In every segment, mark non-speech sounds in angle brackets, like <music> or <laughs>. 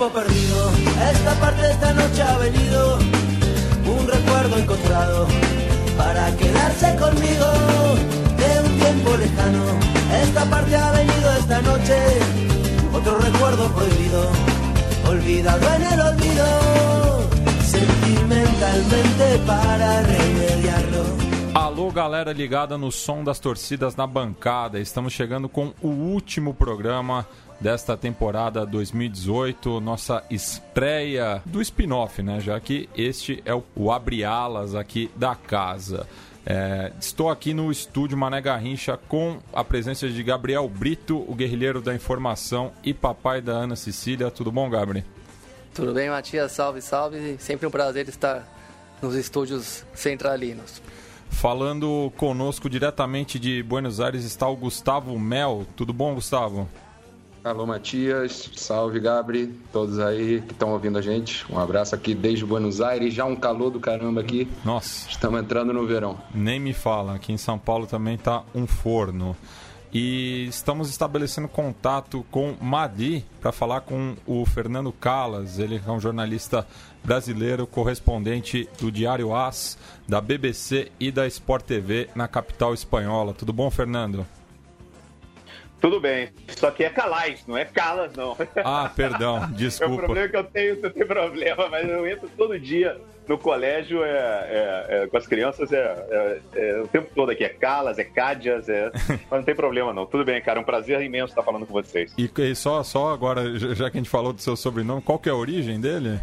tiempo perdido. Esta parte de esta noche ha venido un recuerdo encontrado para quedarse conmigo de un tiempo lejano. Esta parte ha venido esta noche otro recuerdo prohibido, olvidado en el olvido, sentimentalmente para remediarlo. Alô, galera ligada no som das torcidas na bancada. Estamos chegando com o último programa desta temporada 2018, nossa estreia do spin-off, né? Já que este é o abre alas aqui da casa. É, estou aqui no estúdio Mané Garrincha com a presença de Gabriel Brito, o guerrilheiro da informação e papai da Ana Cecília. Tudo bom, Gabriel? Tudo bem, Matias? Salve, salve. Sempre um prazer estar nos estúdios centralinos. Falando conosco diretamente de Buenos Aires está o Gustavo Mel. Tudo bom, Gustavo? Alô, Matias. Salve, Gabri. Todos aí que estão ouvindo a gente. Um abraço aqui desde Buenos Aires. Já um calor do caramba aqui. Nossa. Estamos entrando no verão. Nem me fala. Aqui em São Paulo também tá um forno. E estamos estabelecendo contato com Madi para falar com o Fernando Calas. Ele é um jornalista brasileiro, correspondente do Diário As, da BBC e da Sport TV na capital espanhola. Tudo bom, Fernando? Tudo bem, só que é Calais, não é Calas, não. Ah, perdão, desculpa. <laughs> é o problema que eu tenho, não tem problema, mas eu entro todo dia no colégio, é, é, é com as crianças, é, é, é, o tempo todo aqui, é Calas, é Cádias, é, <laughs> mas não tem problema não. Tudo bem, cara, é um prazer imenso estar falando com vocês. E, e só, só agora, já que a gente falou do seu sobrenome, qual que é a origem dele?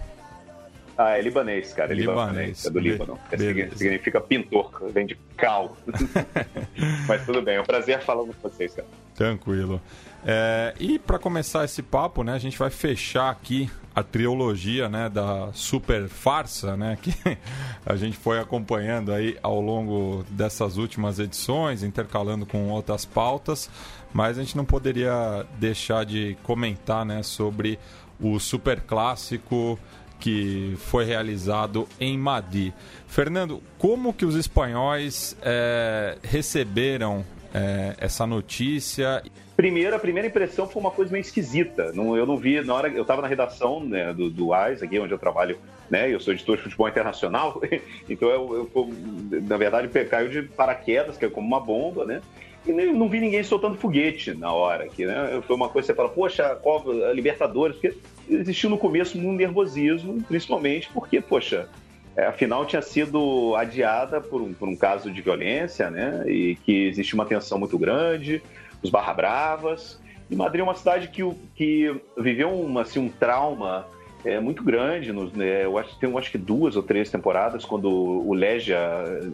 Ah, é libanês, cara. É libanês. libanês. É do Líbano. É, significa pintor, vem de cal. <laughs> Mas tudo bem, é um prazer falar com vocês, cara. Tranquilo. É, e para começar esse papo, né, a gente vai fechar aqui a trilogia né, da super farsa, né, que <laughs> a gente foi acompanhando aí ao longo dessas últimas edições, intercalando com outras pautas, mas a gente não poderia deixar de comentar né, sobre o super clássico que foi realizado em Madi. Fernando, como que os espanhóis é, receberam é, essa notícia? Primeiro, a primeira impressão foi uma coisa meio esquisita. Não, eu não vi, na hora eu estava na redação né, do, do AIS, aqui onde eu trabalho, né? Eu sou editor de futebol internacional, <laughs> então eu, eu, na verdade caiu de paraquedas, que é como uma bomba, né? E não vi ninguém soltando foguete na hora aqui, né? Foi uma coisa que você fala, poxa, qual, a Libertadores, porque existiu no começo um nervosismo, principalmente porque, poxa, é, afinal tinha sido adiada por um, por um caso de violência, né? E que existe uma tensão muito grande, os barra bravas. E Madrid é uma cidade que, que viveu uma, assim, um trauma é, muito grande. Nos, né, eu acho que tem acho que duas ou três temporadas, quando o Legia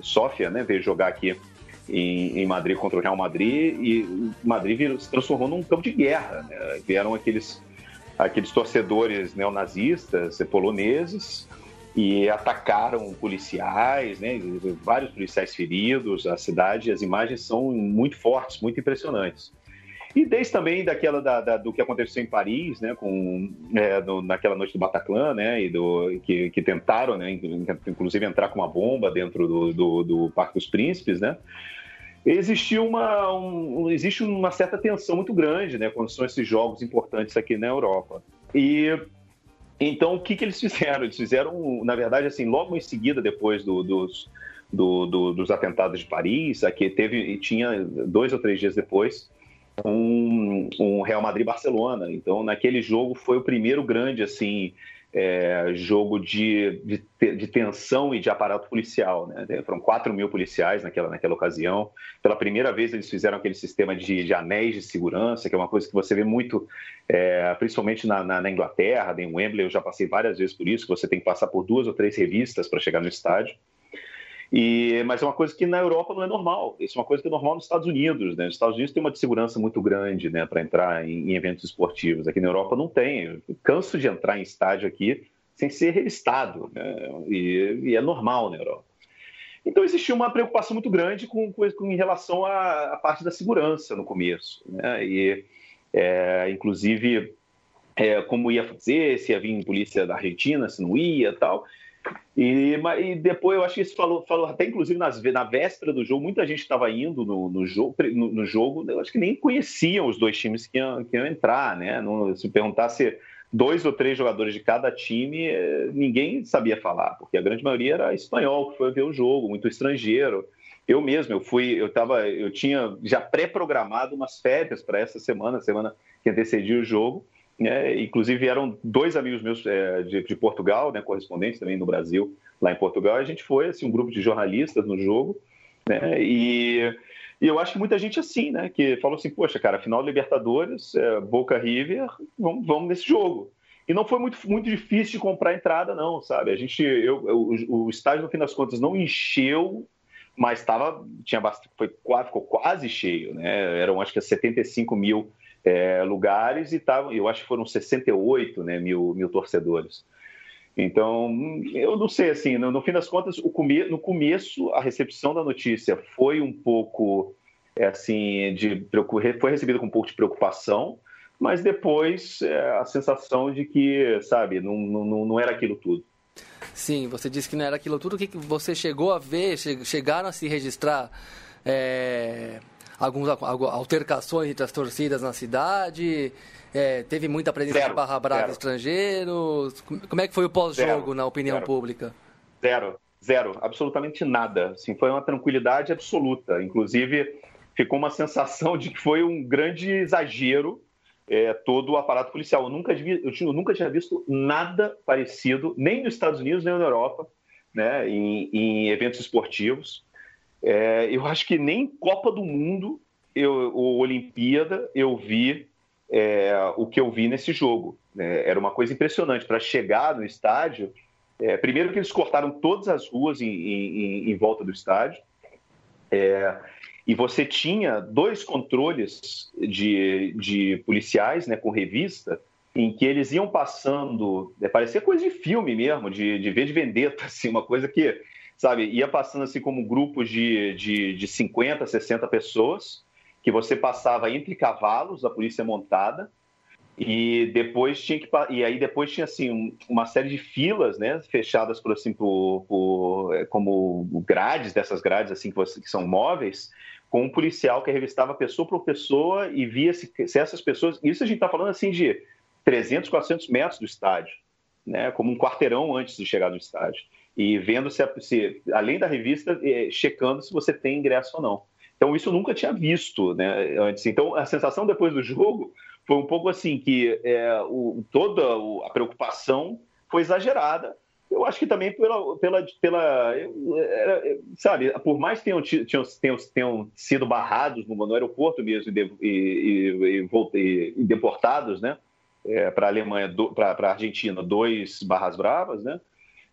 Sofia né, veio jogar aqui em, em, Madrid contra o Real Madrid, e Madrid virou, se transformou num campo de guerra. Né? Vieram aqueles aqueles torcedores neonazistas poloneses e atacaram policiais, né, vários policiais feridos, a cidade, as imagens são muito fortes, muito impressionantes. E desde também daquela da, da, do que aconteceu em Paris, né, com é, no, naquela noite do Bataclan, né, e do que, que tentaram, né, inclusive entrar com uma bomba dentro do, do, do Parque dos Príncipes, né, existiu uma, um, existe uma certa tensão muito grande, né, quando são esses jogos importantes aqui na Europa. E então o que, que eles <laughs> fizeram? Eles fizeram, na verdade, assim, logo em seguida, depois do, dos, do, do, dos atentados de Paris, aqui teve, tinha dois ou três dias depois, um, Real Madrid-Barcelona. Então, naquele jogo foi o primeiro grande, assim, é, jogo de, de, de, tensão e de aparato policial. Né? Foram 4 mil policiais naquela, naquela ocasião. Pela primeira vez, eles fizeram aquele sistema de, de anéis de segurança, que é uma coisa que você vê muito, é, principalmente na, na, na, Inglaterra, em Wembley. Eu já passei várias vezes por isso, que você tem que passar por duas ou três revistas para chegar no estádio. E, mas é uma coisa que na Europa não é normal. Isso é uma coisa que é normal nos Estados Unidos. Né? Nos Estados Unidos tem uma segurança muito grande né, para entrar em, em, eventos esportivos. Aqui na Europa não tem. Eu canso de entrar em estádio aqui sem ser revistado. Né? E, e, é normal na Europa. Então existia uma preocupação muito grande com, com, com em relação à, à, parte da segurança no começo. Né? E, é, inclusive, é, como ia fazer, se ia vir polícia da Argentina, se não ia tal. E, e, depois eu acho que isso falou, falou até inclusive nas, na véspera do jogo, muita gente estava indo no, no, jogo, no, no, jogo, eu acho que nem conheciam os dois times que iam, que iam entrar, né? se perguntar se dois ou três jogadores de cada time, eh, ninguém sabia falar, porque a grande maioria era espanhol que foi ver o jogo, muito estrangeiro. Eu mesmo, eu fui, eu tava, eu tinha já pré-programado umas férias para essa semana, semana que antecedia o jogo. Né? Inclusive eram dois amigos meus é, de, de, Portugal, né, correspondentes também no Brasil, lá em Portugal. A gente foi assim um grupo de jornalistas no jogo, né? E, e eu acho que muita gente assim, né, que falou assim, poxa, cara, final Libertadores, é, Boca River, vamos, vamos nesse jogo. E não foi muito, muito difícil de comprar entrada, não, sabe? A gente, eu, eu o, o estádio no fim das contas não encheu mas estava tinha bastante, foi quase, ficou quase cheio, né? Eram acho que 75 mil é, lugares e tava, eu acho que foram 68 né, mil, mil torcedores. Então, eu não sei, assim, no, no fim das contas, come, no começo, a recepção da notícia foi um pouco, é, assim, de, foi recebida com um pouco de preocupação, mas depois é, a sensação de que, sabe, não, não, não era aquilo tudo. Sim, você disse que não era aquilo tudo. O que você chegou a ver? Chegaram a se registrar é, algumas altercações entre as torcidas na cidade? É, teve muita presença zero, de barra brava estrangeiros? Como é que foi o pós-jogo, na opinião zero. pública? Zero, zero, absolutamente nada. Assim, foi uma tranquilidade absoluta. Inclusive, ficou uma sensação de que foi um grande exagero é, todo o aparato policial. Eu nunca, vi, eu, tinha, eu nunca tinha visto nada parecido, nem nos Estados Unidos, nem na Europa, né, em, em eventos esportivos. É, eu acho que nem Copa do Mundo eu, ou Olimpíada eu vi é, o que eu vi nesse jogo. Né? Era uma coisa impressionante. Para chegar no estádio, é, primeiro que eles cortaram todas as ruas em, em, em volta do estádio. É, e você tinha dois controles de, de policiais né, com revista, em que eles iam passando, é, parecia coisa de filme mesmo, de, de ver de vendetta, <laughs> assim, uma coisa que, sabe, ia passando assim como grupos de, de, de 50, 60 pessoas, que você passava entre cavalos, a polícia montada, e depois tinha que e aí depois tinha assim uma série de filas né fechadas por assim por, por é, como grades dessas grades assim que, você, que são móveis com um policial que revistava pessoa por pessoa e via se, se essas pessoas isso a gente está falando assim de 300 400 metros do estádio né como um quarteirão antes de chegar no estádio e vendo se, se além da revista é, checando se você tem ingresso ou não então isso eu nunca tinha visto né antes então a sensação depois do jogo foi um pouco assim que é, o, toda a preocupação foi exagerada. Eu acho que também pela, pela, pela sabe, por mais que tenham, tenham, tenham, tenham sido barrados no, no aeroporto mesmo e, e, e, e deportados, né, é, para a Alemanha, para Argentina, dois barras bravas, né,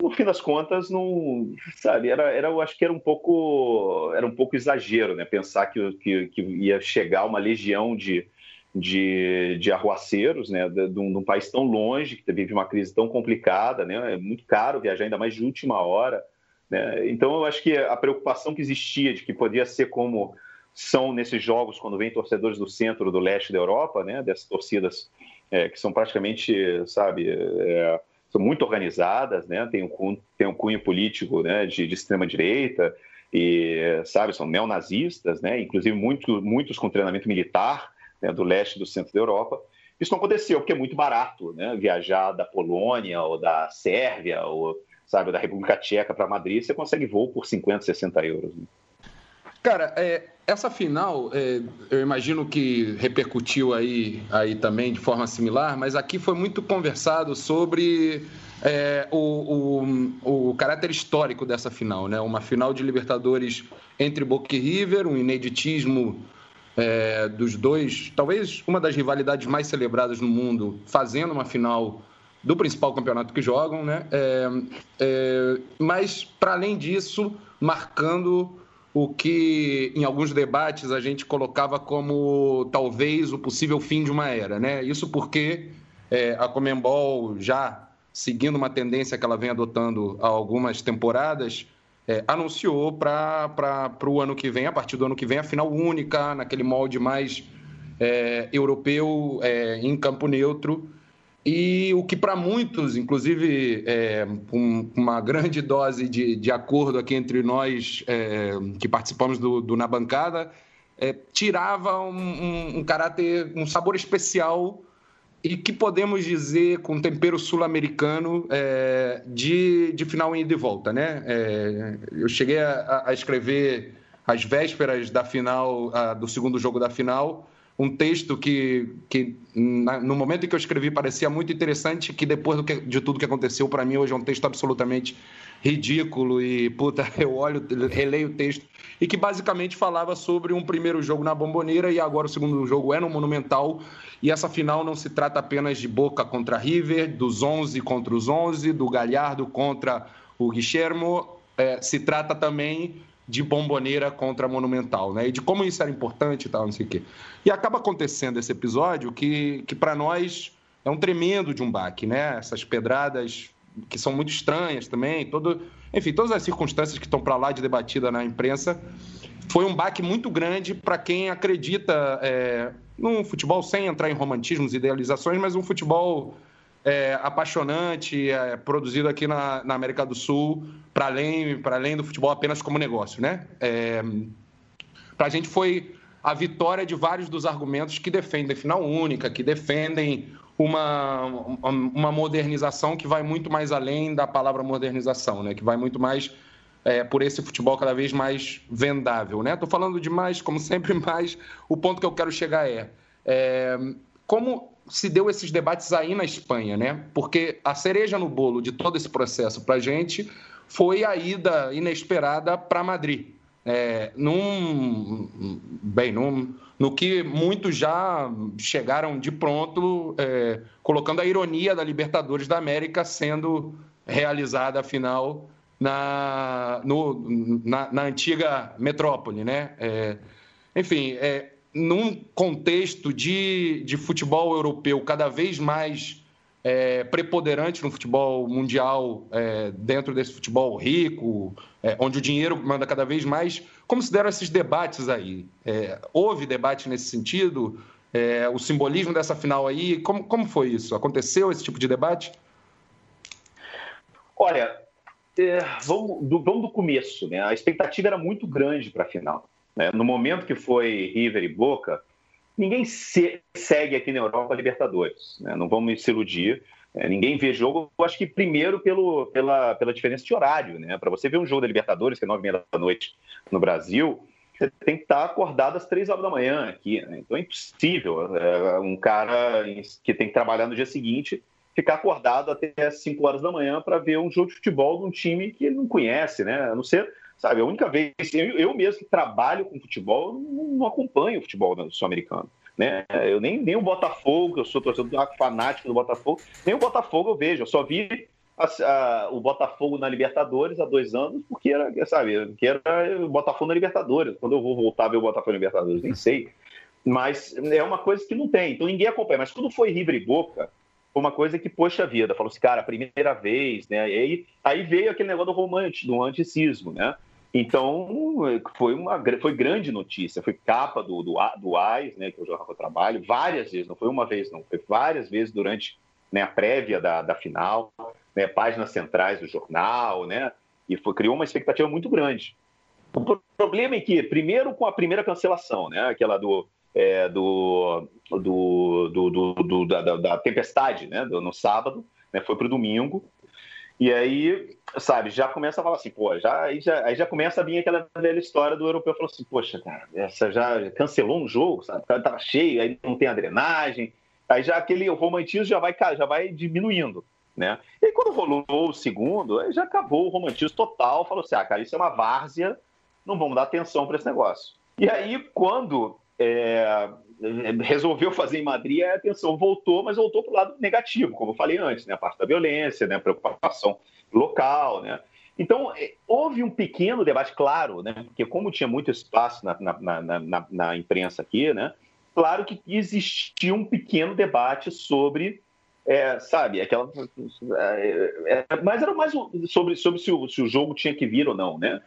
no fim das contas, não, sabe, era, era, eu acho que era um pouco, era um pouco exagero, né, pensar que, que, que ia chegar uma legião de, de, de arruaceiros, né, de, de, um, de, um, país tão longe, que vive uma crise tão complicada, né, é muito caro viajar, ainda mais de última hora. Né? Então, eu acho que a preocupação que existia de que podia ser como são nesses jogos, quando vem torcedores do centro, do leste da Europa, né, dessas torcidas é, que são praticamente, sabe, é, são muito organizadas, né, tem um, tem um cunho político né, de, de extrema-direita, e, sabe, são neonazistas, né, inclusive muito, muitos com treinamento militar, né, do leste do centro da Europa. Isso não aconteceu porque é muito barato, né? Viajar da Polônia ou da Sérvia ou sabe da República Tcheca para Madrid, você consegue voo por 50, 60 euros. Né? Cara, é, essa final, é, eu imagino que repercutiu aí, aí também de forma similar, mas aqui foi muito conversado sobre é, o, o, o, caráter histórico dessa final, né? Uma final de Libertadores entre Boca e River, um ineditismo é, dos dois, talvez uma das rivalidades mais celebradas no mundo, fazendo uma final do principal campeonato que jogam, né? É, é, mas, para além disso, marcando o que em alguns debates a gente colocava como talvez o possível fim de uma era, né? Isso porque é, a Comembol já seguindo uma tendência que ela vem adotando há algumas temporadas, é, anunciou para o ano que vem, a partir do ano que vem, a final única, naquele molde mais é, europeu, é, em campo neutro. E o que para muitos, inclusive é, uma grande dose de, de acordo aqui entre nós é, que participamos do, do Na Bancada, é, tirava um, um, um, caráter, um sabor especial e que podemos dizer com tempero sul-americano é, de, de final em ida e volta, né? É, eu cheguei a, a, escrever às vésperas da final, a, do segundo jogo da final, um texto que, que na, no momento em que eu escrevi parecia muito interessante, que depois que, de tudo que aconteceu para mim hoje é um texto absolutamente ridículo e puta, <laughs> eu olho, releio o texto e que basicamente falava sobre um primeiro jogo na Bomboneira e agora o segundo jogo é no Monumental e essa final não se trata apenas de Boca contra River, dos 11 contra os 11, do Galhardo contra o Guilhermo, é, se trata também de bomboneira contra monumental, né? E de como isso era importante e tal, não sei o quê. E acaba acontecendo esse episódio que, que para nós é um tremendo de um baque, né? Essas pedradas que são muito estranhas também, todo, enfim, todas as circunstâncias que estão para lá de debatida na imprensa, foi um baque muito grande para quem acredita é, num futebol sem entrar em romantismos, idealizações, mas um futebol é, apaixonante, é, produzido aqui na, na, América do Sul, para além, além do futebol apenas como negócio. Né? É, para a gente foi a vitória de vários dos argumentos que defendem final única, que defendem uma, uma modernização que vai muito mais além da palavra modernização, né? que vai muito mais é, por esse futebol cada vez mais vendável. Estou né? falando demais, como sempre, <laughs> mas o ponto que eu quero chegar é, é como se deu esses debates aí na Espanha, né? Porque a cereja no bolo de todo esse processo para a gente foi a ida inesperada para Madrid. É, num, bem, num, no que muitos já chegaram de pronto, é, colocando a ironia da Libertadores da América sendo realizada, afinal, na, no, na, na antiga metrópole, né? É, enfim, é, num contexto de, de futebol europeu cada vez mais é, preponderante no futebol mundial, é, dentro desse futebol rico, é, onde o dinheiro manda cada vez mais, como se deram esses debates aí? É, houve debate nesse sentido? É, o simbolismo dessa final aí, como, como foi isso? Aconteceu esse tipo de debate? Olha, é, vamos, do, vamos do começo, né? A expectativa era muito grande para a final. Né? No momento que foi River e Boca, ninguém se, segue aqui na Europa a Libertadores. Né? Não vamos se iludir. É, ninguém vê jogo, eu acho que primeiro pelo, pela, pela diferença de horário. Né? Para você ver um jogo da Libertadores, que é nove e meia da noite no Brasil, você tem que estar acordado às três horas da manhã aqui. Né? Então é impossível é, um cara que tem que trabalhar no dia seguinte ficar acordado até as 5 horas da manhã para ver um jogo de futebol de um time que ele não conhece, né? A não ser Sabe, a única vez, eu, eu mesmo que trabalho com futebol, não, não acompanho o futebol sul-americano. Né? Eu nem, nem o Botafogo, eu sou torcedor fanático do Botafogo, nem o Botafogo eu vejo. Eu só vi a, a, o Botafogo na Libertadores há dois anos, porque era, sabe, que era o Botafogo na Libertadores. Quando eu vou voltar a ver o Botafogo na Libertadores, nem sei. Mas é uma coisa que não tem, então ninguém acompanha. Mas quando foi River e Boca, foi uma coisa que, poxa vida, falou assim, cara, primeira vez, né? E aí, aí veio aquele negócio do romântico, do anticismo, né? Então, foi uma foi grande notícia, foi capa do, do, do AIS, né, que é o jornal que eu trabalho, várias vezes, não foi uma vez, não, foi várias vezes durante né, a prévia da, da final, né, páginas centrais do jornal, né, e foi, criou uma expectativa muito grande. O problema é que, primeiro, com a primeira cancelação, né, aquela do, é, do, do, do, do da, da, tempestade, né, no sábado, né, foi para o domingo, e aí, sabe, já começa a falar assim, pô, já, aí, já, aí já começa a vir aquela velha história do europeu, falou assim, poxa, cara, essa já cancelou um jogo, sabe, tava cheio, aí não tem a drenagem, aí já aquele romantismo já vai, já vai diminuindo, né? E quando rolou o segundo, aí já acabou o romantismo total, falou assim, ah, cara, isso é uma várzea, não vamos dar atenção para esse negócio. E aí, quando é, resolveu fazer em Madrid, a atenção voltou, mas voltou para o lado negativo, como eu falei antes, né? a parte da violência, né? a preocupação local. Né? Então, é, houve um pequeno debate, claro, né? porque como tinha muito espaço na, na, na, na imprensa aqui, né? claro que existia um pequeno debate sobre é, sabe, aquela. É, é, mas era mais sobre, sobre se, o, se o jogo tinha que vir ou não, né?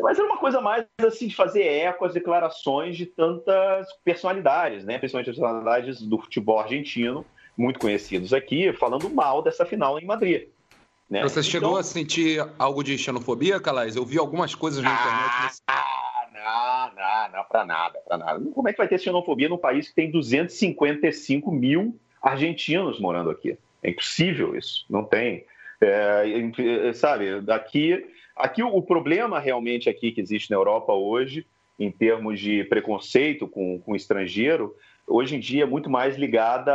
Mas era uma coisa mais assim de fazer eco às declarações de tantas personalidades, né? Principalmente personalidades do futebol argentino, muito conhecidos aqui, falando mal dessa final em Madrid. Né? Você então... chegou a sentir algo de xenofobia, Calais? Eu vi algumas coisas na internet. Nesse... Ah, não, não, não, para nada, para nada. Como é que vai ter xenofobia num país que tem 255 mil argentinos morando aqui. É impossível isso, não tem. É, é sabe, daqui, aqui o problema realmente aqui que existe na Europa hoje, em termos de preconceito com, com o estrangeiro, hoje em dia é muito mais ligada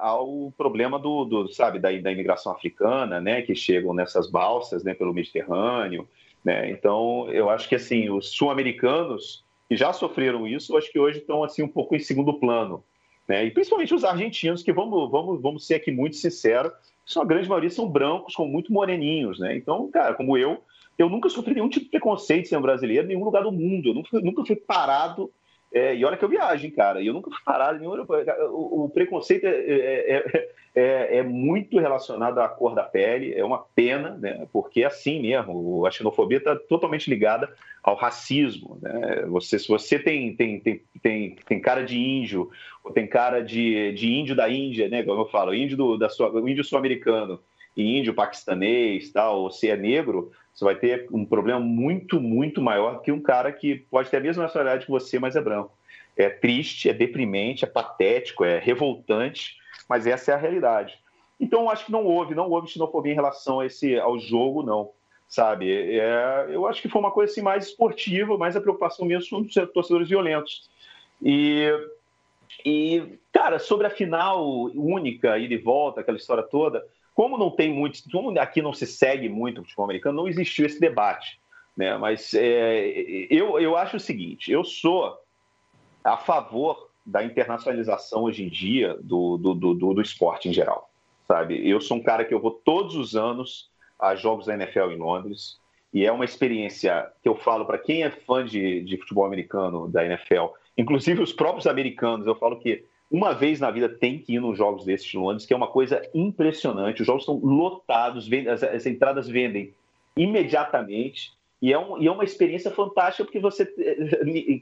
ao problema do, do sabe, da, da, imigração africana, né, que chegam nessas balsas, né, pelo Mediterrâneo, né? Então, eu acho que assim, os sul-americanos que já sofreram isso, eu acho que hoje estão assim um pouco em segundo plano, né? E principalmente os argentinos, que vamos, vamos, vamos ser aqui muito sinceros, são a grande maioria são brancos, com muito moreninhos, né? Então, cara, como eu, eu nunca sofri nenhum tipo de preconceito sendo brasileiro em nenhum lugar do mundo. Eu nunca, nunca fui parado é, e olha que eu viajo, cara, e eu nunca fui parado em nenhum o, o preconceito é, é, é, é, muito relacionado à cor da pele, é uma pena, né? Porque é assim mesmo, a xenofobia está totalmente ligada ao racismo. Né? Você, se você tem, tem, tem, tem, tem cara de índio, ou tem cara de, de índio da Índia, né? Como eu falo, índio, do, da sua, índio sul-americano índio paquistanês, tal, ou se é negro, você vai ter um problema muito, muito maior que um cara que pode ter a mesma nacionalidade que você, mas é branco. É triste, é deprimente, é patético, é revoltante, mas essa é a realidade. Então, acho que não houve, não houve xenofobia em relação a esse, ao jogo, não. Sabe? É, eu acho que foi uma coisa assim, mais esportiva, mais a preocupação mesmo com os torcedores violentos. E, e, cara, sobre a final única, ida e volta, aquela história toda, como não tem muito, como aqui não se segue muito o futebol americano, não existiu esse debate. Né? Mas é, eu, eu acho o seguinte: eu sou a favor da internacionalização hoje em dia do, do, do, do, esporte em geral. Sabe? Eu sou um cara que eu vou todos os anos a jogos da NFL em Londres e é uma experiência que eu falo para quem é fã de, de futebol americano da NFL, inclusive os próprios americanos, eu falo que uma vez na vida tem que ir nos jogos desses de Londres, que é uma coisa impressionante. Os jogos estão lotados, as, as entradas vendem imediatamente. E é, um, e é, uma experiência fantástica, porque você.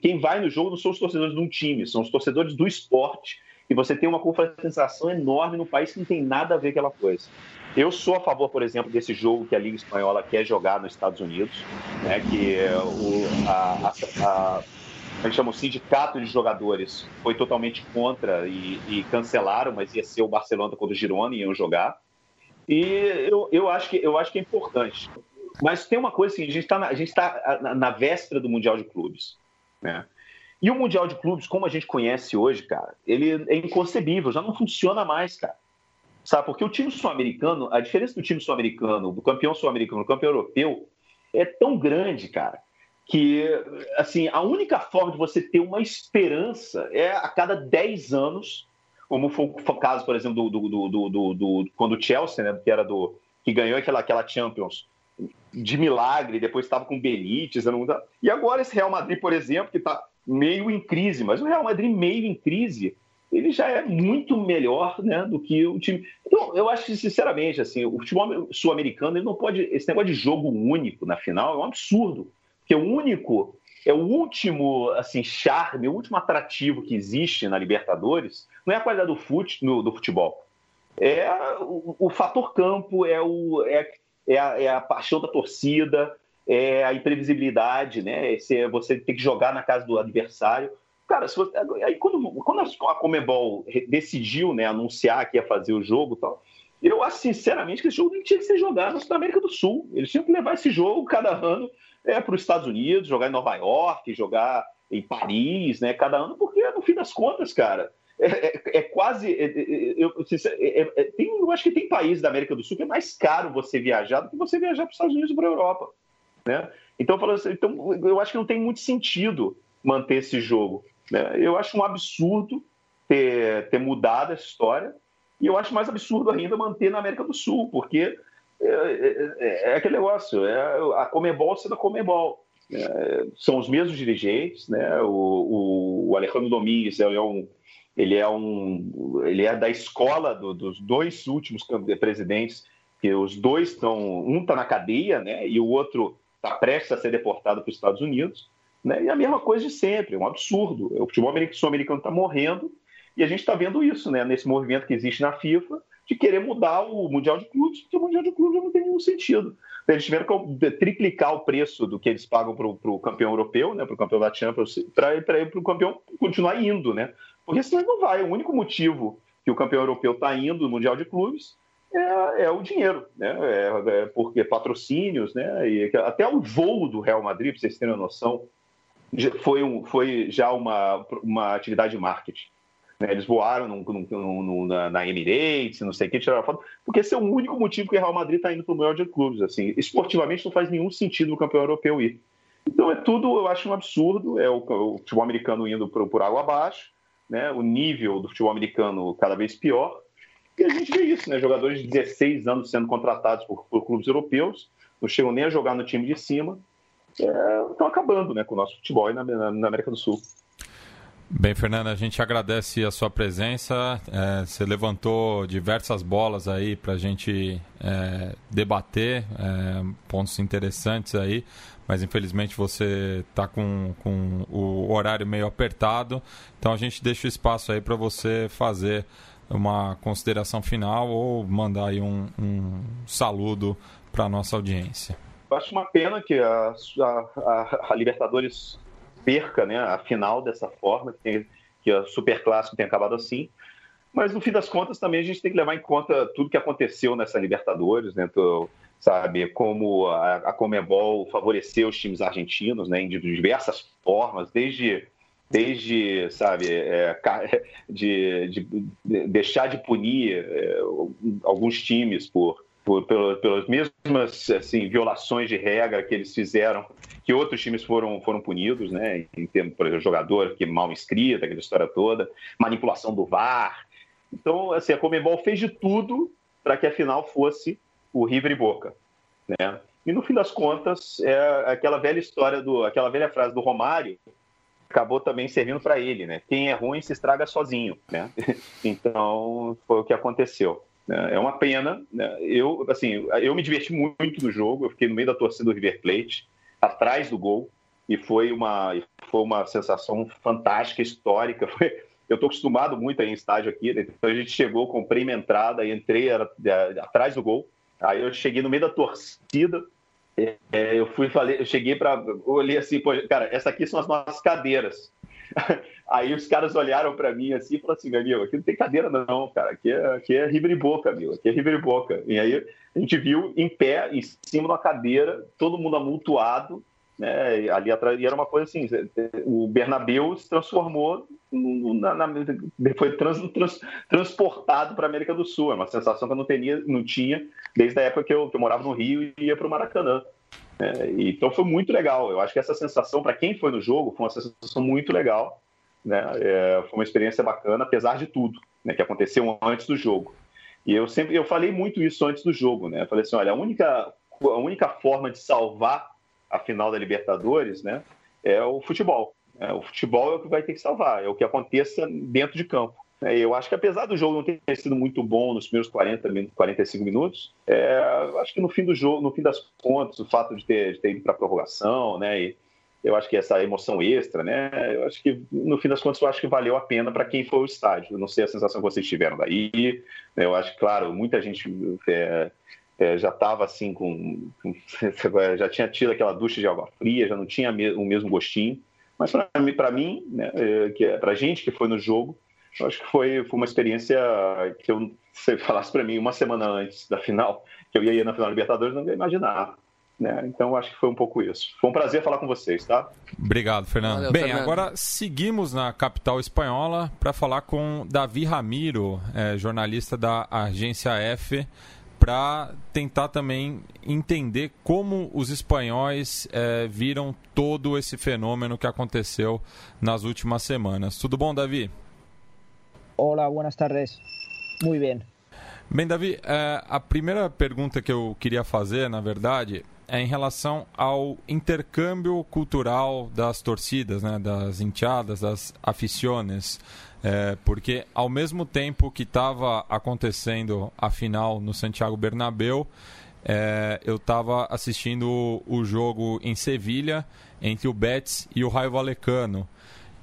Quem vai no jogo não são os torcedores de um time, são os torcedores do esporte. E você tem uma confraternização enorme no país que não tem nada a ver com aquela coisa. Eu sou a favor, por exemplo, desse jogo que a Liga Espanhola quer jogar nos Estados Unidos, né, que é o, a, a, a a gente chama o sindicato de jogadores, foi totalmente contra e, e, cancelaram, mas ia ser o Barcelona contra o Girona iam jogar. E eu, eu, acho que, eu acho que é importante. Mas tem uma coisa assim, a gente está na, tá na, na, véspera do Mundial de Clubes, né? E o Mundial de Clubes, como a gente conhece hoje, cara, ele é inconcebível, já não funciona mais, cara. Sabe, porque o time sul-americano, a diferença do time sul-americano, do campeão sul-americano, do campeão europeu, é tão grande, cara, que assim a única forma de você ter uma esperança é a cada 10 anos, como foi o caso, por exemplo, do, do, do, do, do quando o Chelsea, né, que era do que ganhou aquela, aquela Champions de milagre, depois estava com Benítez, e agora esse Real Madrid, por exemplo, que está meio em crise, mas o Real Madrid meio em crise, ele já é muito melhor né, do que o time. Então, eu acho que, sinceramente, assim, o futebol sul-americano ele não pode. Esse negócio de jogo único na final é um absurdo que o único, é o último assim charme, o último atrativo que existe na Libertadores, não é a qualidade do, fute, no, do futebol, é o, o, fator campo, é, o, é, é, a, é a paixão da torcida, é a imprevisibilidade, né? Esse, é você tem que jogar na casa do adversário. Cara, você, aí quando, quando a Comebol decidiu né, anunciar que ia fazer o jogo tal, eu acho sinceramente que esse jogo nem tinha que ser jogado na América do Sul. Eles tinham que levar esse jogo cada ano é, para os Estados Unidos, jogar em Nova York, jogar em Paris, né? Cada ano, porque no fim das contas, cara, é, é, é quase. É, é, é eu, tem, eu acho que tem países da América do Sul que é mais caro você viajar do que você viajar para os Estados Unidos ou para a Europa. Né? Então, falando assim, então, eu acho que não tem muito sentido manter esse jogo. Né? Eu acho um absurdo ter, ter mudado essa história. E eu acho mais absurdo ainda manter na América do Sul, porque é, é, é, é, aquele negócio, é a Comebol sendo a Comebol. É, são os mesmos dirigentes, né? O, o, Alejandro Domingues é um, ele é um, ele é da escola do, dos dois últimos presidentes, que os dois estão, um está na cadeia, né? E o outro está prestes a ser deportado para os Estados Unidos, né? E a mesma coisa de sempre, é um absurdo. O futebol sul-americano está morrendo e a gente está vendo isso, né? Nesse movimento que existe na FIFA de querer mudar o Mundial de Clubes, porque o Mundial de Clubes não tem nenhum sentido. Eles tiveram que triplicar o preço do que eles pagam para o campeão europeu, né, para o campeão da Champions, para o campeão continuar indo, né? Porque senão não vai. O único motivo que o campeão europeu está indo no Mundial de Clubes é, é o dinheiro, né? É, é porque patrocínios, né? E até o voo do Real Madrid, para vocês terem uma noção, foi, um, foi já uma, uma atividade de marketing. Né? Eles voaram num, num, num, na, na, Emirates, não sei o que, tiraram foto, porque esse é o único motivo que o Real Madrid está indo para o Mundial de Clubes. Assim. Esportivamente não faz nenhum sentido o campeão europeu ir. Então é tudo, eu acho um absurdo, é o, o futebol americano indo por, por água abaixo, né? o nível do futebol americano cada vez pior, e a gente vê isso, né? Jogadores de 16 anos sendo contratados por, por clubes europeus, não chegam nem a jogar no time de cima, é, estão acabando né, com o nosso futebol na, na, na, América do Sul. Bem, Fernanda, a gente agradece a sua presença. É, você levantou diversas bolas aí para a gente é, debater, é, pontos interessantes aí, mas infelizmente você está com, com o horário meio apertado, então a gente deixa o espaço aí para você fazer uma consideração final ou mandar aí um, um saludo para a nossa audiência. Eu acho uma pena que a, a, a, Libertadores perca né, a final dessa forma, que, tem, que a Super Clássico tenha acabado assim. Mas no fim das contas também a gente tem que levar em conta tudo que aconteceu nessa Libertadores, né? Então, sabe, como a, a Comebol favoreceu os times argentinos, né, em diversas formas, desde desde, sabe, é, de, de, deixar de punir é, alguns times por, por, pelas mesmas assim, violações de regra que eles fizeram, que outros times foram, foram punidos, né? Em termos, por exemplo, jogador que mal inscrito, aquela história toda, manipulação do VAR. Então, assim, a Comebol fez de tudo para que a final fosse o River e Boca, né? E no fim das contas, é aquela velha história do, aquela velha frase do Romário, acabou também servindo para ele, né? Quem é ruim se estraga sozinho, né? <laughs> Então foi o que aconteceu. Né? É uma pena. Né? Eu, assim, eu me diverti muito no jogo. Eu fiquei no meio da torcida do River Plate, atrás do gol, e foi uma, foi uma sensação fantástica, histórica. <laughs> Foi, eu estou acostumado muito em estádio aqui, né? então a gente chegou, comprei minha entrada, entrei era, era, atrás do gol. Aí eu cheguei no meio da torcida, é, eu fui falei, eu cheguei para olhei assim, pô, cara, essa aqui são as nossas cadeiras. <laughs> Aí os caras olharam para mim assim e falaram assim, meu, aqui não tem cadeira não, cara, aqui é, aqui é River Boca, meu, aqui é River e aí a gente viu em pé, em cima de uma cadeira, todo mundo amultuado, né, ali atrás, e era uma coisa assim, o Bernabéu se transformou, na, na, foi trans, trans, transportado para a América do Sul, é uma sensação que eu não, tinha, não tinha desde a época que eu, que eu morava no Rio e ia para o Maracanã. É, então foi muito legal, eu acho que essa sensação, para quem foi no jogo, foi uma sensação muito legal, né, é, foi uma experiência bacana, apesar de tudo né, que aconteceu antes do jogo. E eu sempre eu falei muito isso antes do jogo, né? Eu falei assim, olha, a única, a única forma de salvar a final da Libertadores, né, é o futebol. É, o futebol é o que vai ter que salvar, é o que aconteça dentro de campo. É, eu acho que apesar do jogo não ter sido muito bom nos primeiros 40, 45 minutos, é, acho que no fim do jogo, no fim das contas, o fato de ter, de ter ido para a prorrogação, né, e eu acho que essa emoção extra, né, eu acho que no fim das contas eu acho que valeu a pena para quem foi ao estádio. Eu não sei a sensação que vocês tiveram daí. Né, eu acho que, claro, muita gente é, é, já estava assim com, com, <laughs> já tinha tido aquela ducha de água fria, já não tinha o mesmo gostinho. Mas para mim, né, é, é, para gente que foi no jogo, eu acho que foi, foi uma experiência que eu se falasse para mim uma semana antes da final que eu ia ir na final da Libertadores, não ia imaginar. Né? Então acho que foi um pouco isso. Foi um prazer falar com vocês, tá? Obrigado, Fernando. Valeu, Bem, Fernando. agora seguimos na capital espanhola para falar com Davi Ramiro, é, jornalista da agência F para tentar também entender como os espanhóis é, viram todo esse fenômeno que aconteceu nas últimas semanas. Tudo bom, Davi? Olá, boas tardes. Muito bem. Bem, Davi, é, a primeira pergunta que eu queria fazer, na verdade, é em relação ao intercâmbio cultural das torcidas, né, das enteadas, das aficiones. É, porque ao mesmo tempo que estava acontecendo a final no Santiago Bernabéu, é, eu estava assistindo o, jogo em Sevilha entre o Betis e o Raio Valecano.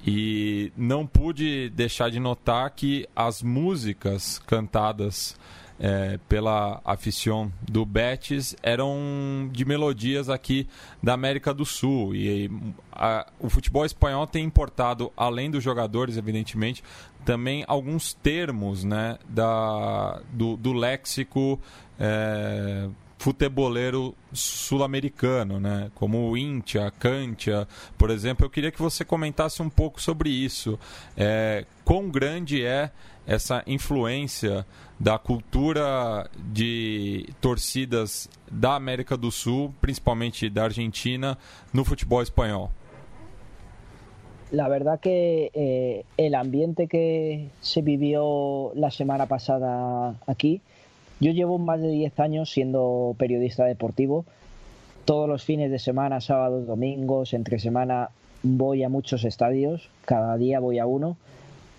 E não pude deixar de notar que as músicas cantadas é, pela aficião do Betis eram de melodias aqui da América do Sul. E a, o futebol espanhol tem importado, além dos jogadores, evidentemente, também alguns termos né, da, do, do léxico. É, futeboleiro sul-americano, né? Como o Intia, Cantia, por exemplo. Eu queria que você comentasse um pouco sobre isso. É, quão grande é essa influência da cultura de torcidas da América do Sul, principalmente da Argentina, no futebol espanhol? La verdad que eh, el ambiente que se vivió la semana pasada aquí Yo llevo más de 10 años siendo periodista deportivo. Todos los fines de semana, sábados, domingos, entre semana, voy a muchos estadios. Cada día voy a uno.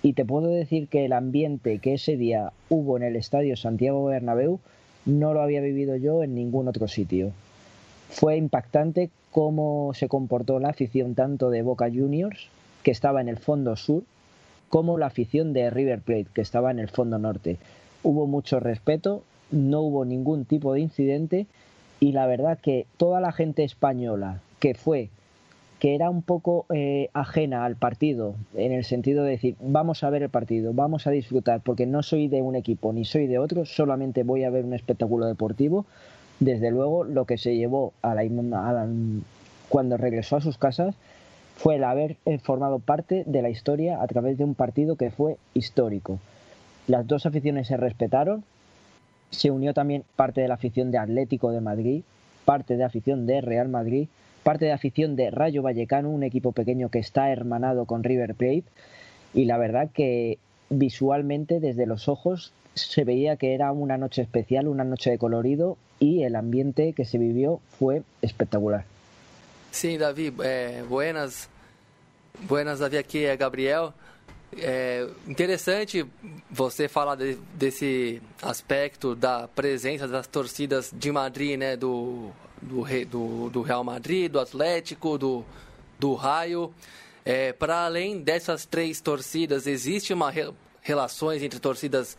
Y te puedo decir que el ambiente que ese día hubo en el estadio Santiago Bernabéu no lo había vivido yo en ningún otro sitio. Fue impactante cómo se comportó la afición tanto de Boca Juniors, que estaba en el fondo sur, como la afición de River Plate, que estaba en el fondo norte hubo mucho respeto, no hubo ningún tipo de incidente y la verdad que toda la gente española que fue, que era un poco eh, ajena al partido, en el sentido de decir, vamos a ver el partido, vamos a disfrutar, porque no soy de un equipo ni soy de otro, solamente voy a ver un espectáculo deportivo, desde luego lo que se llevó a la, cuando regresó a sus casas fue el haber eh, formado parte de la historia a través de un partido que fue histórico. Las dos aficiones se respetaron. Se unió también parte de la afición de Atlético de Madrid, parte de afición de Real Madrid, parte de afición de Rayo Vallecano, un equipo pequeño que está hermanado con River Plate. Y la verdad que visualmente desde los ojos se veía que era una noche especial, una noche de colorido y el ambiente que se vivió fue espectacular. Sí, David, eh, buenas, buenas David, aquí es Gabriel. É interessante você falar de, desse aspecto da presença das torcidas de Madrid, né? Do, do, do, do Real Madrid, do Atlético, do, do Raio. É, Para além dessas três torcidas, existe uma re, relações entre torcidas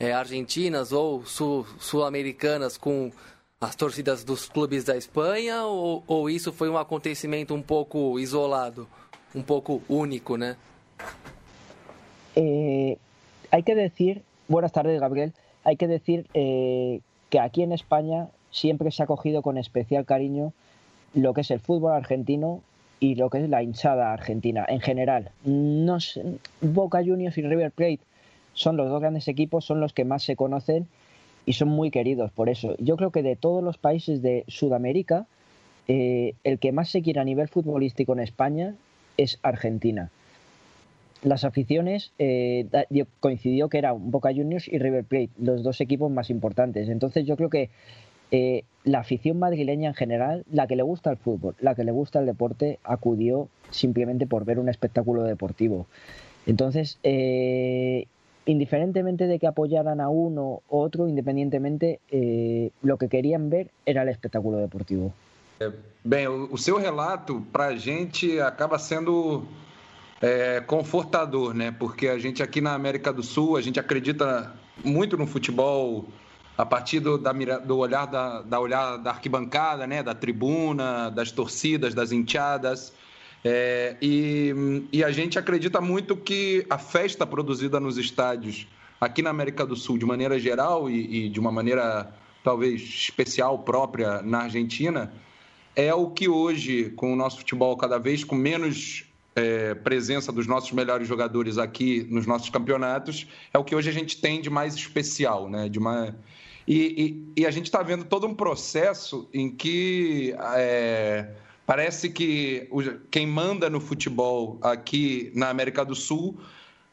é, argentinas ou sul-americanas sul com as torcidas dos clubes da Espanha? Ou, ou isso foi um acontecimento um pouco isolado, um pouco único, né? Eh, hay que decir, buenas tardes Gabriel, hay que decir eh, que aquí en España siempre se ha cogido con especial cariño lo que es el fútbol argentino y lo que es la hinchada argentina en general. No Boca Juniors y River Plate son los dos grandes equipos, son los que más se conocen y son muy queridos por eso. Yo creo que de todos los países de Sudamérica, eh, el que más se quiere a nivel futbolístico en España es Argentina las aficiones eh, coincidió que era Boca Juniors y River Plate, los dos equipos más importantes. Entonces yo creo que eh, la afición madrileña en general, la que le gusta el fútbol, la que le gusta el deporte, acudió simplemente por ver un espectáculo deportivo. Entonces, eh, indiferentemente de que apoyaran a uno u otro, independientemente, lo que querían ver era el espectáculo deportivo. Bem, o seu relato para gente acaba sendo é, confortador, né? Porque a gente aqui na América do Sul, a gente acredita muito no futebol a partir do, da, do olhar da, da olhar da arquibancada, né? Da tribuna, das torcidas, das enteadas. É, e, e a gente acredita muito que a festa produzida nos estádios aqui na América do Sul, de maneira geral e, e de uma maneira talvez especial própria na Argentina, é o que hoje, com o nosso futebol cada vez com menos é, presença dos nossos melhores jogadores aqui nos nossos campeonatos é o que hoje a gente tem de mais especial, né? De uma e, e, e a gente está vendo todo um processo em que é, parece que quem manda no futebol aqui na América do Sul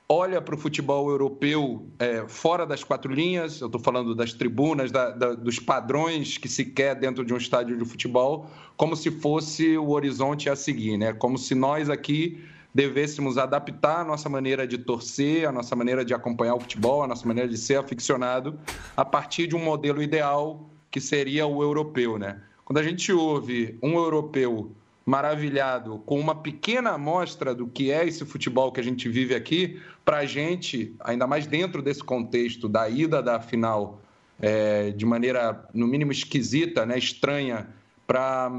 olha para o futebol europeu é, fora das quatro linhas, eu estou falando das tribunas, da, da, dos padrões que se quer dentro de um estádio de futebol, como se fosse o horizonte a seguir, né? Como se nós aqui devêssemos adaptar a nossa maneira de torcer, a nossa maneira de acompanhar o futebol, a nossa maneira de ser aficionado, a partir de um modelo ideal que seria o europeu, né? Quando a gente ouve um europeu maravilhado com uma pequena amostra do que é esse futebol que a gente vive aqui, para a gente, ainda mais dentro desse contexto da ida da final é, de maneira, no mínimo, esquisita, né, estranha, para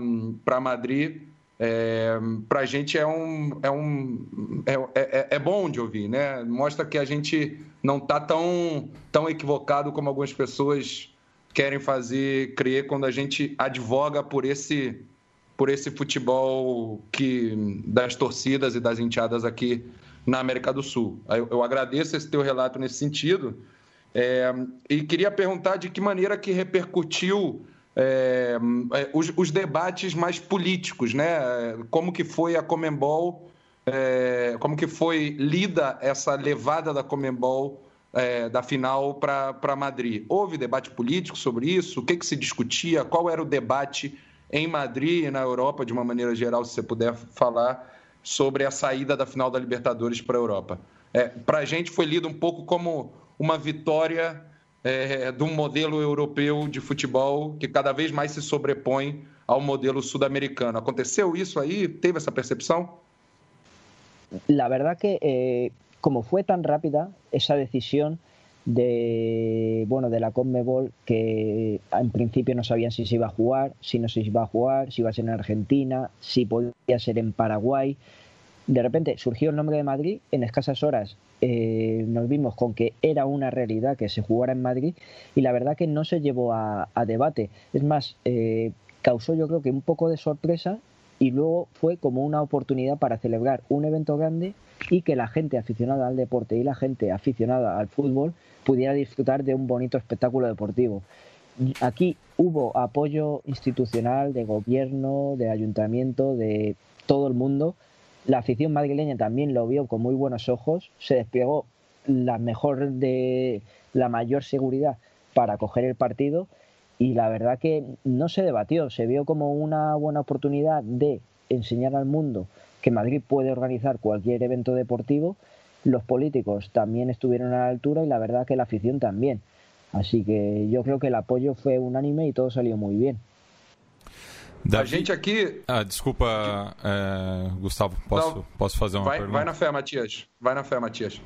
Madrid, é, para a gente é um, é, um é, é, é, bom de ouvir, né? Mostra que a gente não está tão, tão equivocado como algumas pessoas querem fazer crer quando a gente advoga por esse por esse futebol que das torcidas e das enteadas aqui na América do Sul. Eu, eu agradeço esse teu relato nesse sentido é, e queria perguntar de que maneira que repercutiu é, é, os, os, debates mais políticos, né? Como que foi a Comembol, é, como que foi lida essa levada da Comembol é, da final para Madrid? Houve debate político sobre isso? O que, que se discutia? Qual era o debate em Madrid e na Europa, de uma maneira geral, se você puder falar sobre a saída da final da Libertadores para a Europa? É, para a gente foi lido um pouco como uma vitória é, de um modelo europeu de futebol que cada vez mais se sobrepõe ao modelo sudamericano. ¿Aconteceu isso aí? ¿Teve esa percepción? La verdad que eh, como fue tan rápida esa decisión de bueno de la Conmebol que en principio no sabían si se iba a jugar, si no se iba a jugar, si iba a ser en Argentina, si podía ser en Paraguay. De repente surgió el nombre de Madrid en escasas horas eh, nos vimos con que era una realidad que se jugara en Madrid y la verdad que no se llevó a, debate. Es más, eh, causó yo creo que un poco de sorpresa y luego fue como una oportunidad para celebrar un evento grande y que la gente aficionada al deporte y la gente aficionada al fútbol pudiera disfrutar de un bonito espectáculo deportivo. Aquí hubo apoyo institucional de gobierno, de ayuntamiento, de todo el mundo. La afición madrileña también lo vio con muy buenos ojos, se desplegó la mejor de la mayor seguridad para coger el partido y la verdad que no se debatió, se vio como una buena oportunidad de enseñar al mundo que Madrid puede organizar cualquier evento deportivo. Los políticos también estuvieron a la altura y la verdad que la afición también. Así que yo creo que el apoyo fue unánime y todo salió muy bien. Davi... A gente aqui. Ah, desculpa, é, Gustavo, posso, Não, posso fazer uma vai, pergunta? Vai na fé, Matias. Vai na fé, Matias.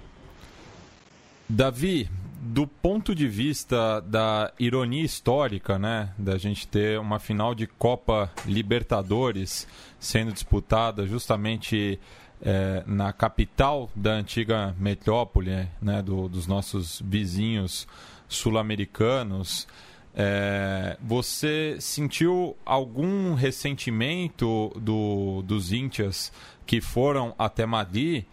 Davi, do ponto de vista da ironia histórica, né, da gente ter uma final de Copa Libertadores sendo disputada justamente é, na capital da antiga metrópole, né, do, dos nossos vizinhos sul-americanos. É, você sentiu algum ressentimento do, dos índias que foram até Madrid?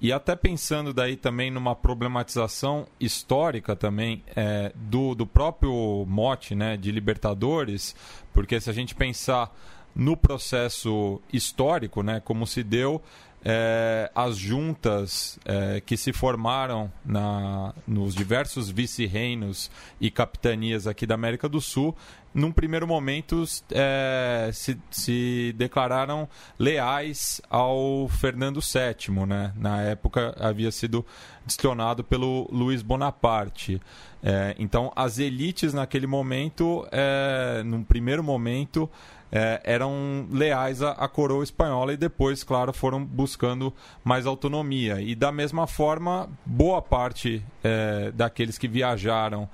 E até pensando daí também numa problematização histórica também é, do, do próprio mote né, de Libertadores, porque se a gente pensar no processo histórico, né, como se deu, é, as juntas é, que se formaram na, nos diversos vice-reinos e capitanias aqui da América do Sul, num primeiro momento é, se, se, declararam leais ao Fernando VII. Né? Na época havia sido destronado pelo Luiz Bonaparte. É, então, as elites naquele momento, é, num primeiro momento, é, eram leais à, à, coroa espanhola e depois, claro, foram buscando mais autonomia. E da mesma forma, boa parte é, daqueles que viajaram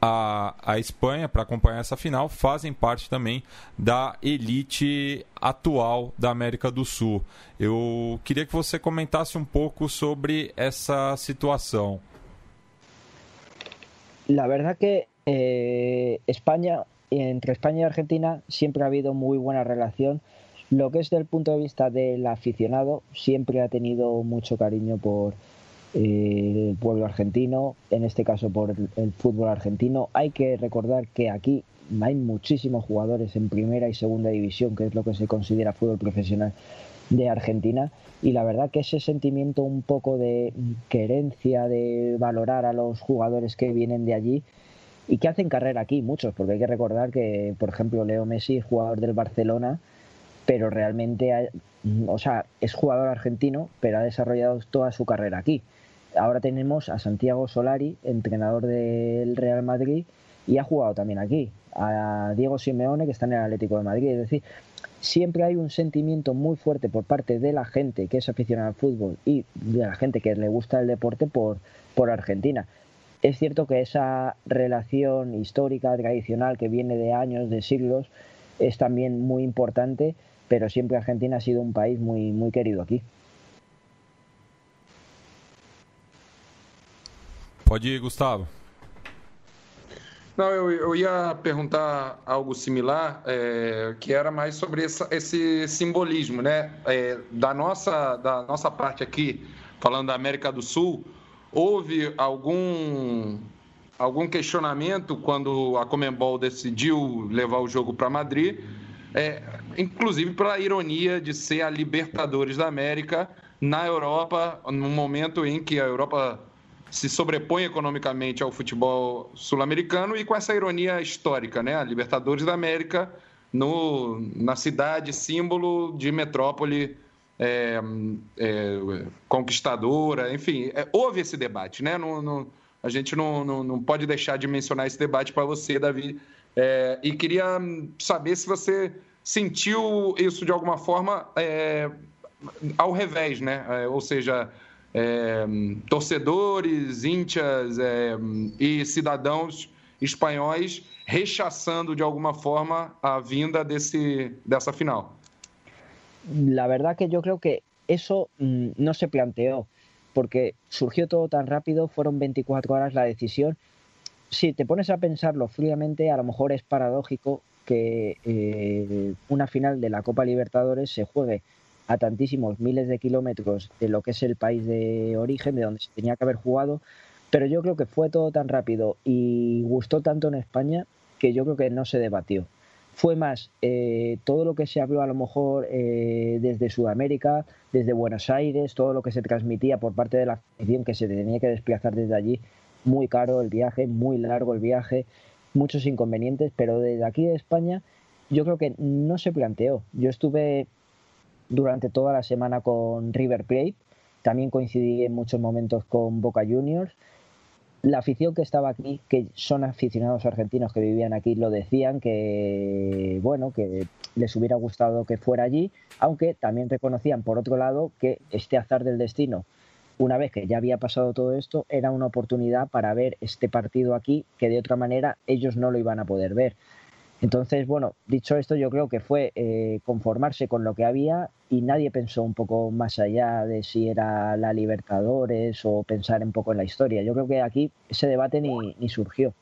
à, à Espanha para acompanhar essa final fazem parte também da elite atual da América do Sul. Eu queria que você comentasse um pouco sobre essa situação. La verdad que eh, España entre España y Argentina siempre ha habido muy buena relación. Lo que es del punto de vista del aficionado, siempre ha tenido mucho cariño por eh, el pueblo argentino, en este caso por el, fútbol argentino. Hay que recordar que aquí hay muchísimos jugadores en primera y segunda división, que es lo que se considera fútbol profesional de Argentina y la verdad que ese sentimiento un poco de querencia de valorar a los jugadores que vienen de allí y que hacen carrera aquí, muchos, porque hay que recordar que, por ejemplo, Leo Messi es jugador del Barcelona, pero realmente, o sea, es jugador argentino, pero ha desarrollado toda su carrera aquí. Ahora tenemos a Santiago Solari, entrenador del Real Madrid, y ha jugado también aquí. A Diego Simeone, que está en el Atlético de Madrid. Es decir, siempre hay un sentimiento muy fuerte por parte de la gente que es aficionada al fútbol y de la gente que le gusta el deporte por, por Argentina Es cierto que esa relación histórica, tradicional, que viene de años, de siglos, es también muy importante, pero siempre Argentina ha sido un país muy, muy querido aquí. Pode ir, Gustavo. Não, eu, eu ia perguntar algo similar, é, que era mais sobre essa, esse simbolismo, né? É, da, nossa, da nossa parte aqui, falando da América do Sul, houve algum, algum questionamento quando a Comembol decidiu levar o jogo para Madrid, é, inclusive pela ironia de ser a Libertadores da América na Europa, no momento em que a Europa se sobrepõe economicamente ao futebol sul-americano e com essa ironia histórica, né? A Libertadores da América no, na cidade símbolo de metrópole é, é, conquistadora, enfim, é, houve esse debate, né? A gente não, não, não, pode deixar de mencionar esse debate para você, Davi. É, e queria saber se você sentiu isso de alguma forma é, ao revés, né? É, ou seja, torcedores, íntias e cidadãos espanhóis rechaçando de alguma forma a vinda desse, dessa final. La verdad que yo creo que eso mm, no se planteó, porque surgió todo tan rápido, fueron 24 horas la decisión. Si te pones a pensarlo fríamente, a lo mejor es paradójico que eh, una final de la Copa Libertadores se juegue a tantísimos miles de kilómetros de lo que es el país de origen, de donde se tenía que haber jugado, pero yo creo que fue todo tan rápido y gustó tanto en España que yo creo que no se debatió. Fue más eh, todo lo que se habló a lo mejor eh, desde Sudamérica, desde Buenos Aires, todo lo que se transmitía por parte de la afición que se tenía que desplazar desde allí, muy caro el viaje, muy largo el viaje, muchos inconvenientes, pero desde aquí de España yo creo que no se planteó. Yo estuve durante toda la semana con River Plate, también coincidí en muchos momentos con Boca Juniors. La afición que estaba aquí, que son aficionados argentinos que vivían aquí, lo decían que bueno, que les hubiera gustado que fuera allí, aunque también reconocían por otro lado que este azar del destino, una vez que ya había pasado todo esto, era una oportunidad para ver este partido aquí que de otra manera ellos no lo iban a poder ver. Entonces, bueno, dicho esto, yo creo que fue eh, conformarse con lo que había y nadie pensó un poco más allá de si era la Libertadores o pensar un poco en la historia. Yo creo que aquí ese debate ni, surgiu.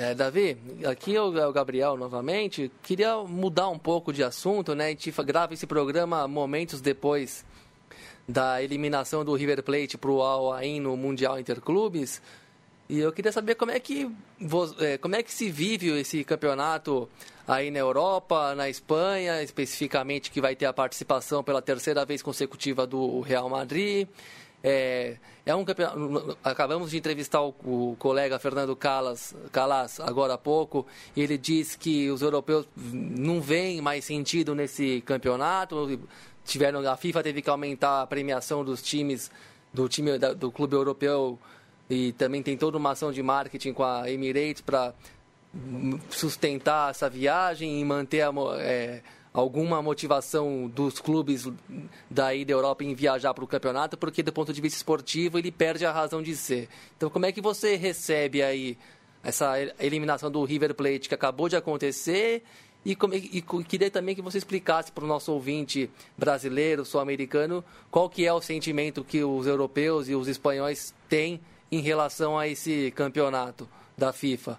É, Davi, aqui o Gabriel novamente. Queria mudar um pouco de assunto, né? A gente grava esse programa momentos depois da eliminação do River Plate para o Al no Mundial Interclubes. E eu queria saber como é que é, como é que se vive esse campeonato aí na Europa, na Espanha, especificamente que vai ter a participação pela terceira vez consecutiva do Real Madrid. É, é um. Acabamos de entrevistar o, o, colega Fernando Calas, Calas agora há pouco, e ele diz que os europeus não veem mais sentido nesse campeonato. Tiveram a FIFA teve que aumentar a premiação dos times do time do clube europeu e também tem toda uma ação de marketing com a Emirates para sustentar essa viagem e manter a, é, alguma motivação dos clubes daí da Europa em viajar para o campeonato, porque do ponto de vista esportivo ele perde a razão de ser. Então como é que você recebe aí essa eliminação do River Plate que acabou de acontecer e, e, e queria também que você explicasse para o nosso ouvinte brasileiro, sul-americano, qual que é o sentimento que os europeus e os espanhóis têm em relação a ese campeonato da FIFA?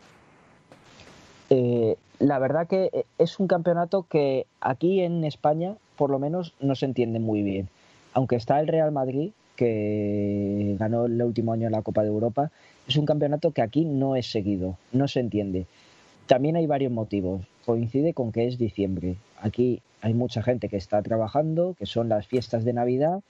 Eh, la verdad que eh, es un campeonato que aquí en España, por lo menos, no se entiende muy bien. Aunque está el Real Madrid, que ganó el último año la Copa de Europa, es un campeonato que aquí no es seguido, no se entiende. También hay varios motivos. Coincide con que es diciembre. Aquí hay mucha gente que está trabajando, que son las fiestas de Navidad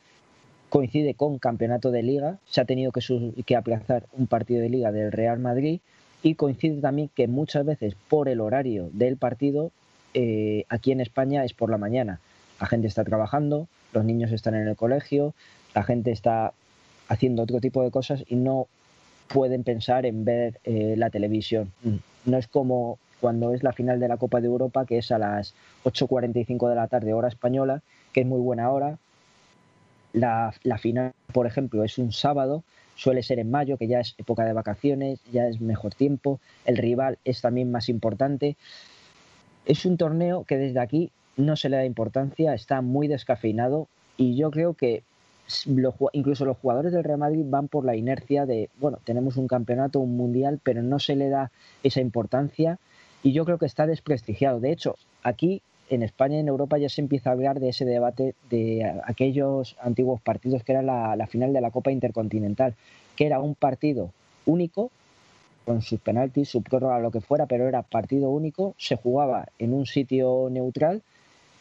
coincide con campeonato de liga, se ha tenido que, aplazar un partido de liga del Real Madrid y coincide también que muchas veces por el horario del partido eh, aquí en España es por la mañana. La gente está trabajando, los niños están en el colegio, la gente está haciendo otro tipo de cosas y no pueden pensar en ver eh, la televisión. No es como cuando es la final de la Copa de Europa, que es a las 8.45 de la tarde hora española, que es muy buena hora, la, final por ejemplo, es un sábado, suele ser en mayo, que ya es época de vacaciones, ya es mejor tiempo, el rival es también más importante. Es un torneo que desde aquí no se le da importancia, está muy descafeinado y yo creo que incluso los jugadores del Real Madrid van por la inercia de, bueno, tenemos un campeonato, un mundial, pero no se le da esa importancia y yo creo que está desprestigiado. De hecho, aquí en España y en Europa ya se empieza a hablar de ese debate de aquellos antiguos partidos que era la, final de la Copa Intercontinental, que era un partido único, con sus penaltis, su prórroga, lo que fuera, pero era partido único, se jugaba en un sitio neutral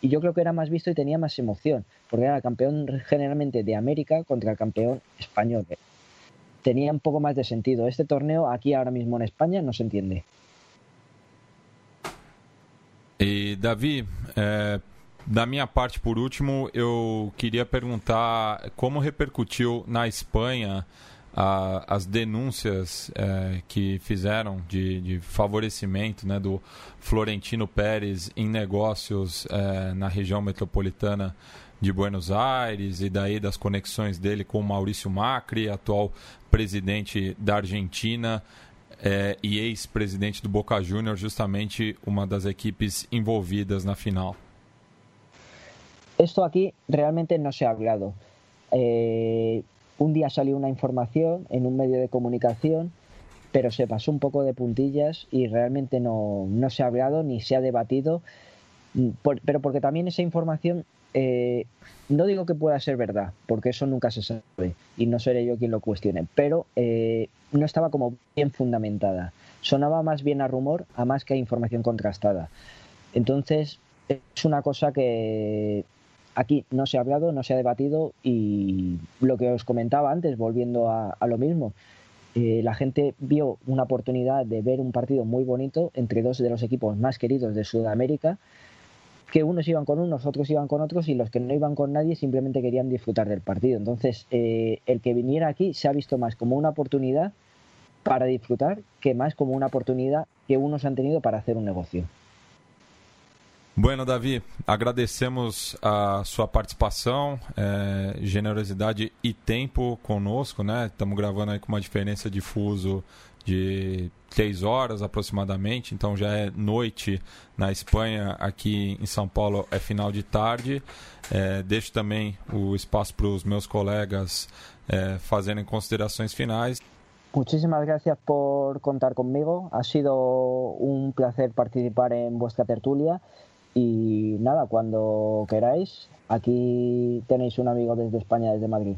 y yo creo que era más visto y tenía más emoción, porque era el campeón generalmente de América contra el campeón español. Tenía un poco más de sentido. Este torneo aquí ahora mismo en España no se entiende. E Davi, é, da minha parte, por último, eu queria perguntar como repercutiu na Espanha a, as denúncias é, que fizeram de, de, favorecimento né, do Florentino Pérez em negócios é, na região metropolitana de Buenos Aires e daí das conexões dele com Maurício Macri, atual presidente da Argentina é, e ex-presidente do Boca Juniors, justamente uma das equipes envolvidas na final. Esto aquí realmente no se ha hablado. Eh, un día salió una información en un medio de comunicación, pero se pasó un poco de puntillas y realmente no, no se ha hablado ni se ha debatido, mm, pero porque también esa información eh, no digo que pueda ser verdad, porque eso nunca se sabe y no seré yo quien lo cuestione, pero eh, no estaba como bien fundamentada. Sonaba más bien a rumor, a más que a información contrastada. Entonces, es una cosa que aquí no se ha hablado, no se ha debatido y lo que os comentaba antes, volviendo a, lo mismo, eh, la gente vio una oportunidad de ver un partido muy bonito entre dos de los equipos más queridos de Sudamérica que unos iban con unos, otros iban con otros y los que no iban con nadie simplemente querían disfrutar del partido. Entonces, eh, el que viniera aquí se ha visto más como una oportunidad para disfrutar que más como una oportunidad que unos han tenido para hacer un negocio. Bueno, Davi, agradecemos a sua participação, é, generosidade e tempo conosco, né? Estamos gravando aí com uma diferença de de três horas aproximadamente, então já é noite na Espanha, aqui em São Paulo é final de tarde. É, deixo também o espaço para os meus colegas é, fazerem considerações finais. Muchísimas gracias por contar conmigo. Ha sido un placer participar en vuestra tertulia. Y nada, cuando queráis, aquí tenéis un amigo desde España, desde Madrid.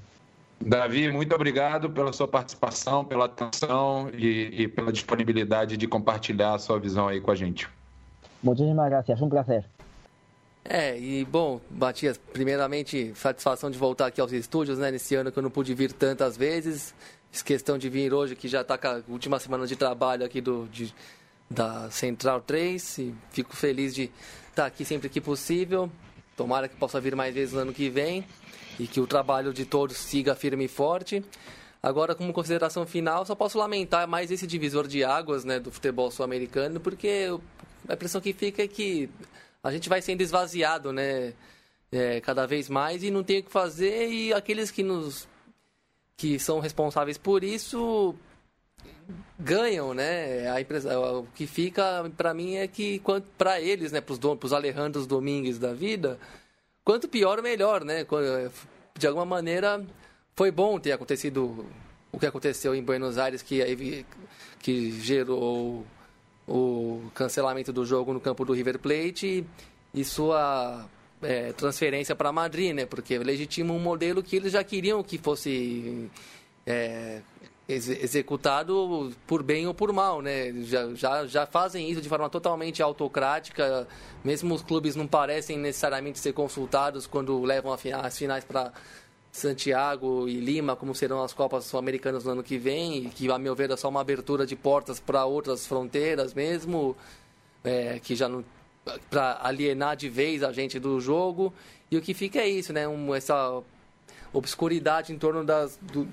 Davi, muito obrigado pela sua participação, pela atenção e, e, pela disponibilidade de compartilhar a sua visão aí com a gente. Muitíssimas gracias, um prazer. É, e bom, Matias, primeiramente, satisfação de voltar aqui aos estúdios, né? Nesse ano que eu não pude vir tantas vezes. Fiz questão de vir hoje, que já está com a última semana de trabalho aqui do, de, da Central 3. E fico feliz de estar aqui sempre que possível. Tomara que possa vir mais vezes no ano que vem e que o trabalho de todos siga firme e forte. Agora, como consideração final, só posso lamentar mais esse divisor de águas né, do futebol sul-americano, porque a impressão que fica é que a gente vai sendo esvaziado né, é, cada vez mais e não tem o que fazer, e aqueles que nos que são responsáveis por isso ganham, né? A impressão, o que fica para mim é que para eles, né, para os Alejandros Domingues da vida, quanto pior, melhor, né? De alguma maneira, foi bom ter acontecido o que aconteceu em Buenos Aires, que, que gerou o cancelamento do jogo no campo do River Plate e, sua é, transferência para Madrid, né? Porque legitima um modelo que eles já queriam que fosse é, executado por bem ou por mal, né? Já, já, já fazem isso de forma totalmente autocrática. Mesmo os clubes não parecem necessariamente ser consultados quando levam as finais para Santiago e Lima, como serão as Copas Sul-Americanas no ano que vem, que, a meu ver, é só uma abertura de portas para outras fronteiras mesmo, é, que já não para alienar de vez a gente do jogo. E o que fica é isso, né? Um, essa obscuridade em torno das, do,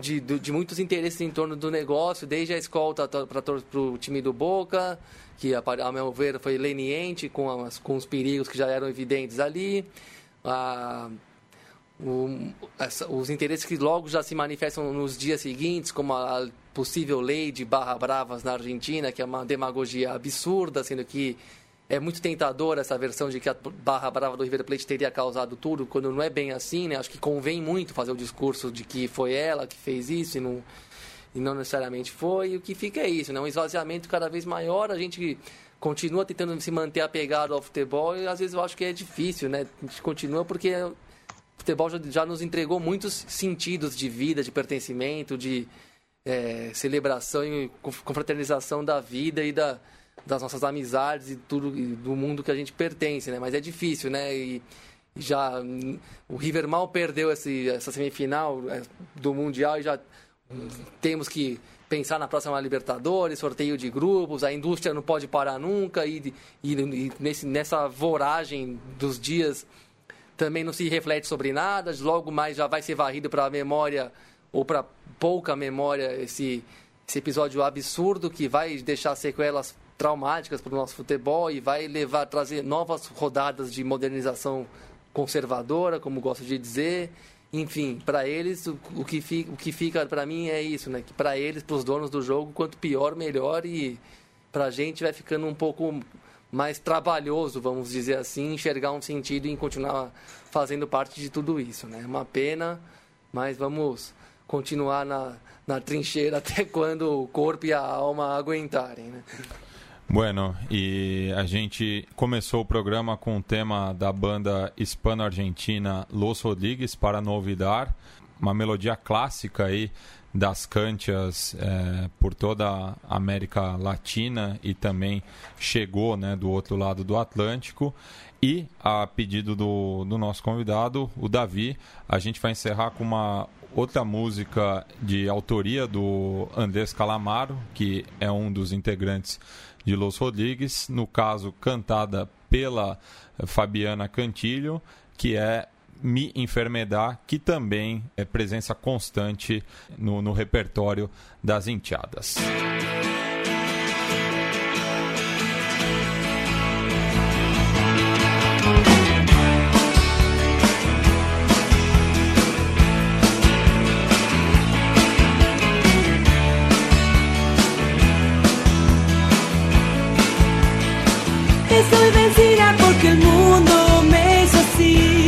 de, de, muitos interesses em torno do negócio, desde a escolta para o time do Boca, que, a meu ver, foi leniente com, as, com os perigos que já eram evidentes ali, a, o, essa, os interesses que logo já se manifestam nos dias seguintes, como a possível lei de barra bravas na Argentina, que é uma demagogia absurda, sendo que é muito tentadora essa versão de que a barra brava do River Plate teria causado tudo, quando não é bem assim, né? Acho que convém muito fazer o discurso de que foi ela que fez isso e não, e não necessariamente foi. E o que fica é isso, né? Um esvaziamento cada vez maior, a gente continua tentando se manter apegado ao futebol e às vezes eu acho que é difícil, né? A gente continua porque o futebol já, já nos entregou muitos sentidos de vida, de pertencimento, de é, celebração e confraternização da vida e da, das nossas amizades e tudo e do mundo que a gente pertence, né? Mas é difícil, né? E, já o River mal perdeu esse, essa semifinal é, do mundial e já temos que pensar na próxima Libertadores, sorteio de grupos, a indústria não pode parar nunca e, e, e nesse, nessa voragem dos dias também não se reflete sobre nada, logo mais já vai ser varrido para a memória ou para pouca memória esse, esse episódio absurdo que vai deixar sequelas traumáticas para o nosso futebol e vai levar trazer novas rodadas de modernização conservadora, como gosto de dizer, enfim, para eles, o, o, que fica, o que fica para mim é isso, né? Que para eles, para os donos do jogo, quanto pior, melhor. E para a gente vai ficando um pouco mais trabalhoso, vamos dizer assim, enxergar um sentido em continuar fazendo parte de tudo isso, né? Uma pena, mas vamos continuar na, na trincheira <laughs> até quando o corpo e a alma aguentarem, né? Bueno, e a gente começou o programa com o tema da banda hispano-argentina Los Rodrigues para Novidar, uma melodia clássica aí das cantias é, por toda a América Latina e também chegou né, do outro lado do Atlântico. E a pedido do, do nosso convidado, o Davi, a gente vai encerrar com uma outra música de autoria do Andrés Calamaro, que é um dos integrantes de Los Rodrigues, no caso cantada pela Fabiana Cantilho, que é Mi Enfermedad, que também é presença constante no, no repertório das enteadas. Estoy vencida porque el mundo me hizo así.